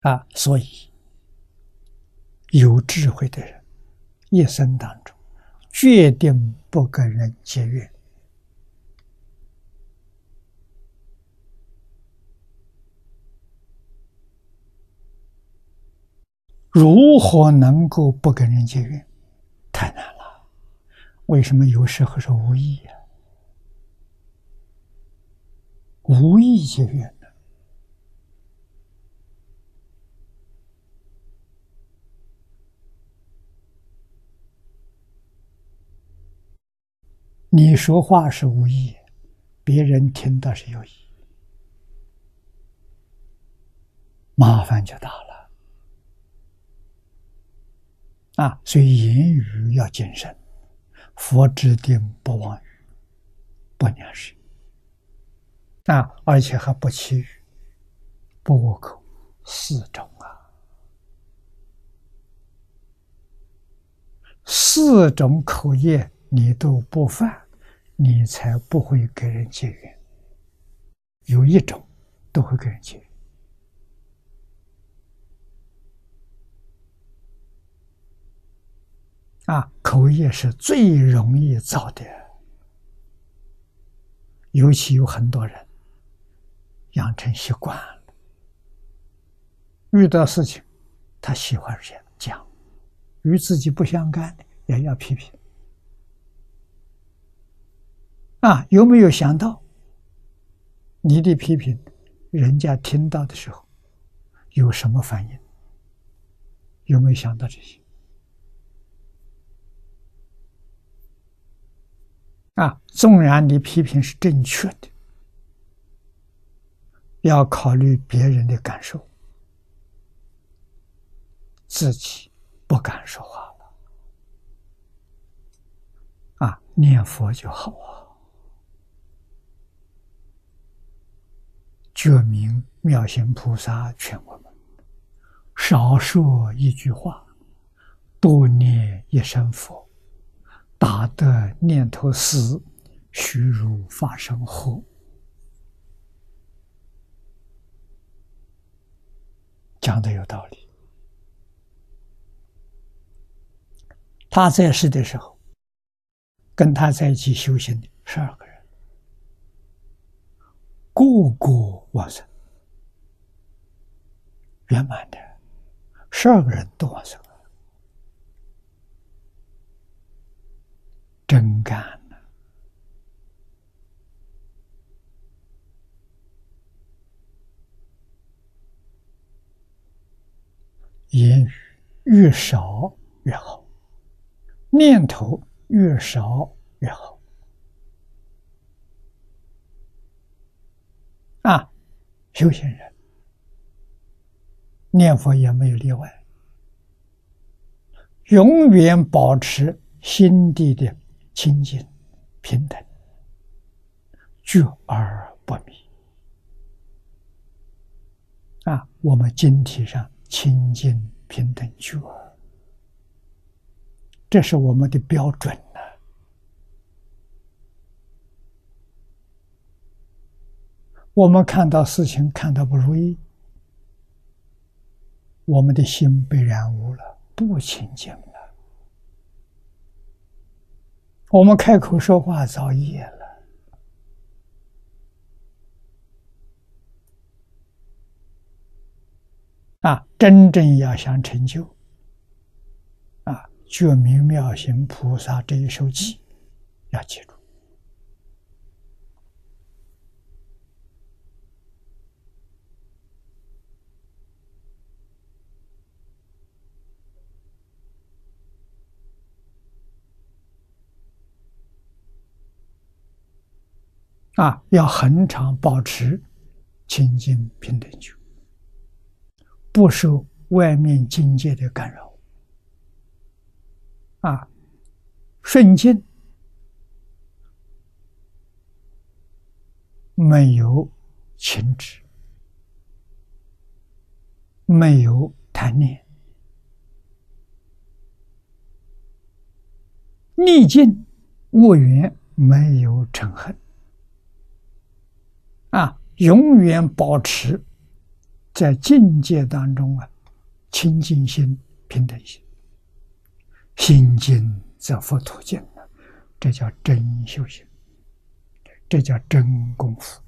啊，所以有智慧的人一生当中决定不跟人结怨。如何能够不跟人结怨？太难了。为什么有时候是无意呀？无意结怨你说话是无意，别人听到是有意，麻烦就大了。啊，所以言语要谨慎。佛指定不妄语，不念舌。啊，而且还不绮语，不恶口，四种啊，四种口业你都不犯，你才不会给人结缘。有一种都会给人结缘。啊，口业是最容易造的，尤其有很多人养成习惯了，遇到事情他喜欢讲讲，与自己不相干的也要批评。啊，有没有想到你的批评，人家听到的时候有什么反应？有没有想到这些？啊，纵然你批评是正确的，要考虑别人的感受，自己不敢说话了。啊，念佛就好啊，觉明妙心菩萨劝我们：少说一句话，多念一声佛。打的念头死，虚如发生后，讲的有道理。他在世的时候，跟他在一起修行的十二个人，个个往生，圆满的，十二个人都往生。真干了，言语越少越好，念头越少越好。啊，修行人念佛也没有例外，永远保持心地的。清净平等，觉而不迷啊！我们经体上清净平等觉，这是我们的标准我们看到事情看到不如意，我们的心被染污了，不清净了。我们开口说话造业了啊！真正要想成就啊，觉明妙行菩萨这一首偈，要记住。啊，要恒常保持清净平等觉，不受外面境界的干扰。啊，顺境没有情执，没有贪念；逆境恶缘没有嗔恨。啊，永远保持在境界当中啊，清净心、平等心，心静则佛土静，这叫真修行，这叫真功夫。